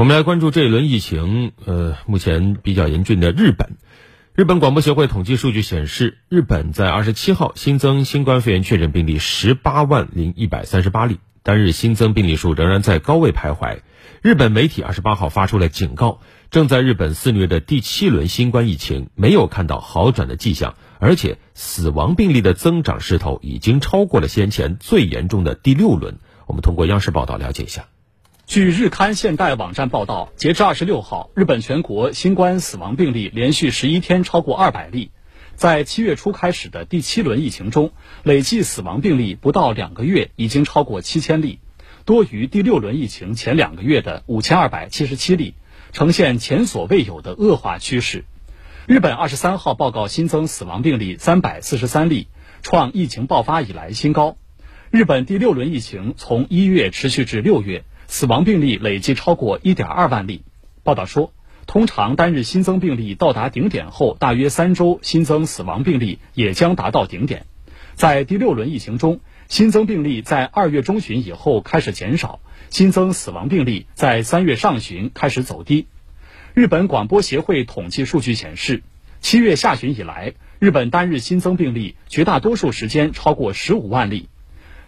我们来关注这一轮疫情，呃，目前比较严峻的日本。日本广播协会统计数据显示，日本在二十七号新增新冠肺炎确诊病例十八万零一百三十八例，单日新增病例数仍然在高位徘徊。日本媒体二十八号发出了警告，正在日本肆虐的第七轮新冠疫情没有看到好转的迹象，而且死亡病例的增长势头已经超过了先前最严重的第六轮。我们通过央视报道了解一下。据日刊现代网站报道，截至二十六号，日本全国新冠死亡病例连续十一天超过二百例。在七月初开始的第七轮疫情中，累计死亡病例不到两个月已经超过七千例，多于第六轮疫情前两个月的五千二百七十七例，呈现前所未有的恶化趋势。日本二十三号报告新增死亡病例三百四十三例，创疫情爆发以来新高。日本第六轮疫情从一月持续至六月。死亡病例累计超过1.2万例。报道说，通常单日新增病例到达顶点后，大约三周新增死亡病例也将达到顶点。在第六轮疫情中，新增病例在二月中旬以后开始减少，新增死亡病例在三月上旬开始走低。日本广播协会统计数据显示，七月下旬以来，日本单日新增病例绝大多数时间超过15万例。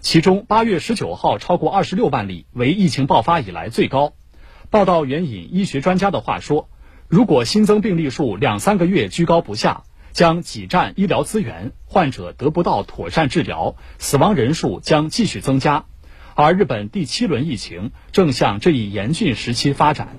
其中，八月十九号超过二十六万例，为疫情爆发以来最高。报道援引医学专家的话说：“如果新增病例数两三个月居高不下，将挤占医疗资源，患者得不到妥善治疗，死亡人数将继续增加。而日本第七轮疫情正向这一严峻时期发展。”